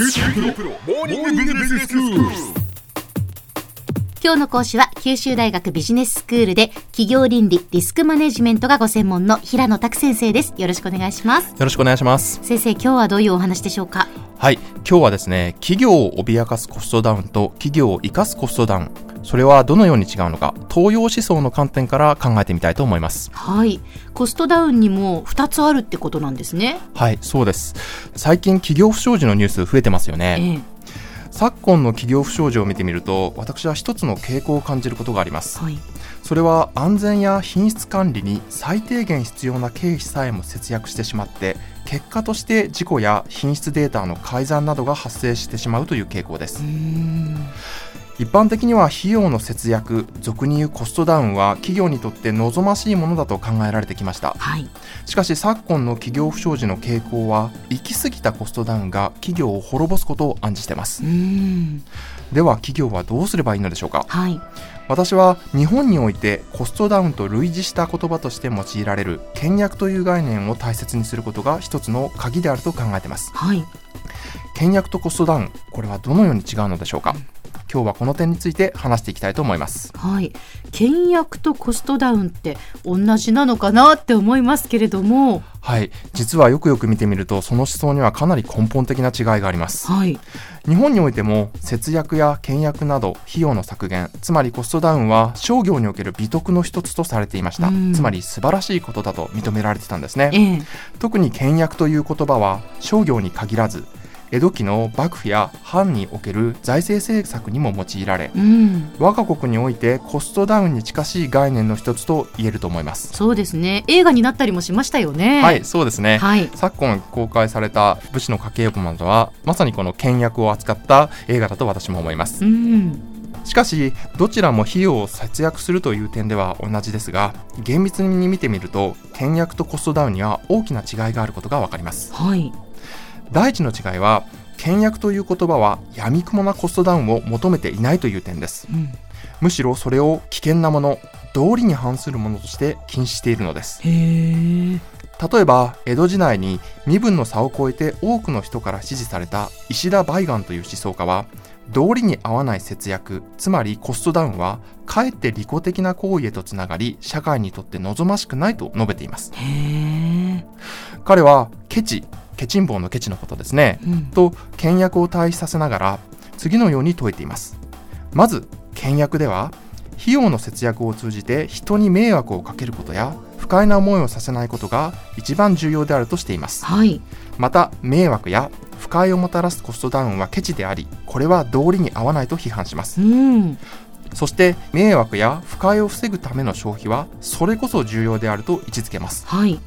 今日の講師は九州大学ビジネススクールで企業倫理リスクマネジメントがご専門の平野拓先生ですよろしくお願いしますよろしくお願いします。先生今日はどういうお話でしょうか？はい。今日はですね、企業を脅かすコストダウンと企業を生かすコストダウン。それはどのように違うのか、東洋思想の観点から考えてみたいと思います。はいコストダウンにも2つあるってことなんですねはい、そうです。最近企業不祥事のニュース増えてますよえね。え昨今の企業不祥事を見てみると、私は一つの傾向を感じることがあります。はいそれは安全や品質管理に最低限必要な経費さえも節約してしまって結果として事故や品質データの改ざんなどが発生してしまうという傾向です一般的には費用の節約俗に言うコストダウンは企業にとって望ましいものだと考えられてきました。はい。しかし昨今の企業不祥事の傾向は行き過ぎたコストダウンが企業を滅ぼすことを暗示しています。では企業はどうすればいいのでしょうか？はい。私は日本においてコストダウンと類似した言葉として用いられる倹約という概念を大切にすることが一つの鍵であると考えていますはい倹約とコストダウンこれはどのように違うのでしょうか今日はこの点について話していきたいと思います。はい。倹約とコストダウンって同じなのかなって思いますけれども。はい。実はよくよく見てみるとその思想にはかなり根本的な違いがあります。はい。日本においても節約や倹約など費用の削減つまりコストダウンは商業における美徳の一つとされていました。うん。つまり素晴らしいことだと認められてたんですね。ええ。特に倹約という言葉は商業に限らず江戸期の幕府や藩における財政政策にも用いられうん。我が国においてコストダウンに近しい概念の一つと言えると思います。そうですね。映画になったりもしましたよね。はいそうですね、はい。昨今公開された武士の家計簿などはまさにこの倹約を扱った映画だと私も思います。うん。しかしどちらも費用を節約するという点では同じですが厳密に見てみると倹約とコストダウンには大きな違いがあることがわかります。はい第一の違いは倹約という言葉は闇雲なコストダウンを求めていないという点です。うん。むしろそれを危険なもの道理に反するものとして禁止しているのです。例えば江戸時代に身分の差を超えて多くの人から支持された石田梅岩という思想家は道理に合わない節約つまりコストダウンはかえって利己的な行為へとつながり社会にとって望ましくないと述べています。彼はケチケチン坊のケチのことですね。うん。と倹約を対比させながら次のように説いています。まず倹約では費用の節約を通じて人に迷惑をかけることや不快な思いをさせないことが一番重要であるとしています。はい。また迷惑や不快をもたらすコストダウンはケチでありこれは道理に合わないと批判します。うん。そして迷惑や不快を防ぐための消費はそれこそ重要であると位置づけます。はい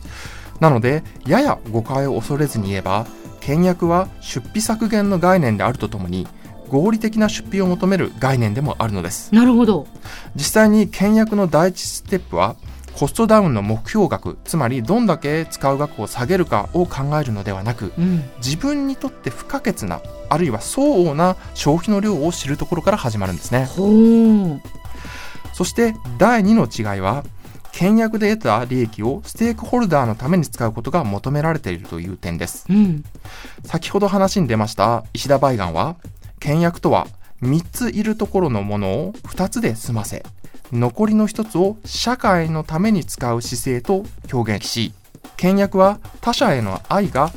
なのでやや誤解を恐れずに言えば倹約は出費削減の概念であるとともに合理的な出費を求める概念でもあるのです。なるほど。実際に倹約の第一ステップはコストダウンの目標額つまりどんだけ使う額を下げるかを考えるのではなくうん。自分にとって不可欠なあるいは相応な消費の量を知るところから始まるんですね。そして第2の違いは倹約で得た利益をステークホルダーのために使うことが求められているという点です。うん。先ほど話に出ました石田梅岩は倹約とは3ついるところのものを2つで済ませ残りの1つを社会のために使う姿勢と表現し倹約は他者への愛が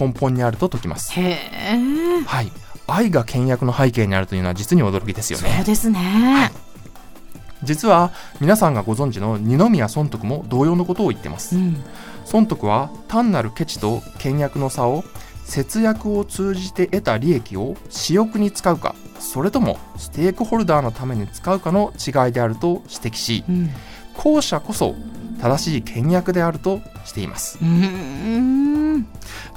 根本にあると説きます。はい。愛が倹約の背景にあるというのは実に驚きですよね。そうですね実は皆さんがご存知の二宮尊徳も同様のことを言ってます。うん。尊徳は単なるケチと倹約の差を節約を通じて得た利益を私欲に使うかそれともステークホルダーのために使うかの違いであると指摘しうん。後者こそ正しい倹約であるとしています。うん。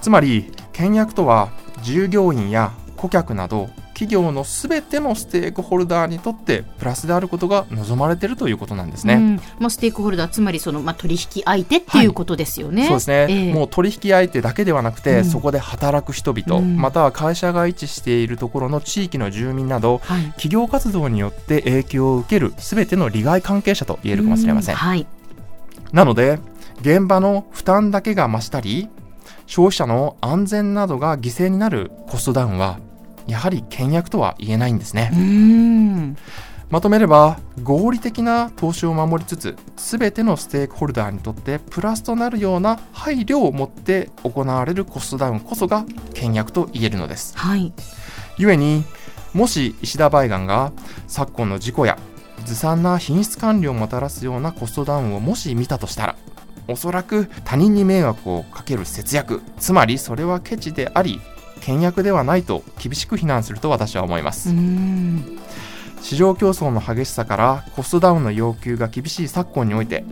つまり倹約とは従業員や顧客など企業のすべてのステークホルダーにとってプラスであることが望まれているということなんですね。うん。まあ、ステークホルダーつまりその、まあ、取引相手っていうことですよね。そうですね、ええ。もう取引相手だけではなくて、うん。そこで働く人々、うん。または会社が位置しているところの地域の住民などはい。企業活動によって影響を受けるすべての利害関係者と言えるかもしれません、うはい。なので現場の負担だけが増したり消費者の安全などが犠牲になるコストダウンはやはり倹約とは言えないんですね。うん。まとめれば合理的な投資を守りつつ全てのステークホルダーにとってプラスとなるような配慮を持って行われるコストダウンこそが倹約と言えるのです。はい。故にもし石田梅岩が昨今の事故やずさんな品質管理をもたらすようなコストダウンをもし見たとしたらおそらく他人に迷惑をかける節約つまりそれはケチであり倹約ではないと厳しく非難すると私は思います。うん市場競争の激しさからコストダウンの要求が厳しい昨今において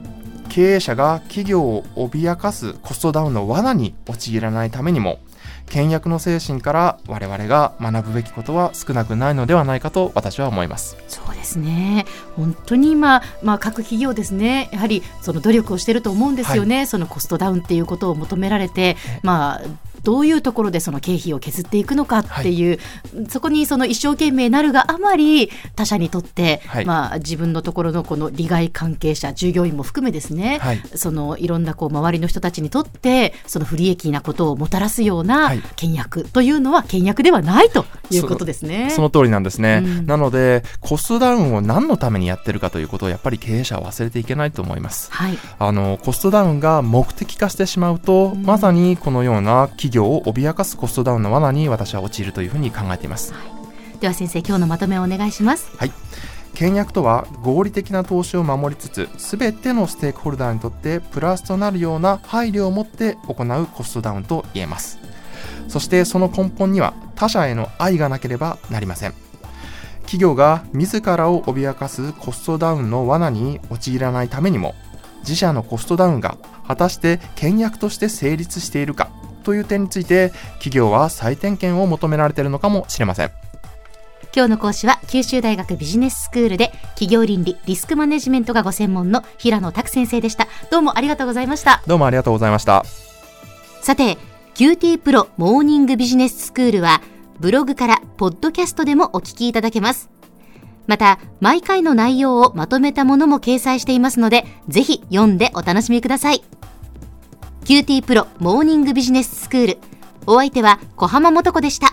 経営者が企業を脅かすコストダウンの罠に陥らないためにも倹約の精神から我々が学ぶべきことは少なくないのではないかと私は思います。そうですね。本当に今、まあ、各企業ですねやはりその努力をしていると思うんですよね、そのコストダウンっていうことを求められて、まあ、どういうところでその経費を削っていくのかっていう、そこにその一生懸命なるがあまり他社にとって、はい。まあ、自分のところのこの利害関係者従業員も含めですね、はい。そのいろんなこう周りの人たちにとってその不利益なことをもたらすようなはい。倹約というのは倹約ではないということですね。その通りなんですね、うん。なのでコストダウンを何のためにやってるかということをやっぱり経営者は忘れていけないと思います。はい。あのコストダウンが目的化してしまうと、うん。まさにこのような企業を脅かすコストダウンの罠に私は陥るというふうに考えています。では先生今日のまとめをお願いします。倹約とは合理的な投資を守りつつ全てのステークホルダーにとってプラスとなるような配慮を持って行うコストダウンと言えます。そしてその根本には他者への愛がなければなりません。企業が自らを脅かすコストダウンの罠に陥らないためにも自社のコストダウンが果たして倹約として成立しているかという点について企業は再点検を求められているのかもしれません。今日の講師は九州大学ビジネススクールで企業倫理リスクマネジメントがご専門の平野拓先生でした。どうもありがとうございました。どうもありがとうございました。さて QT プロモーニングビジネススクールはブログからポッドキャストでもお聞きいただけます。また毎回の内容をまとめたものも掲載していますのでぜひ読んでお楽しみくださいQTPRO モーニングビジネススクール。お相手は小浜も子でした。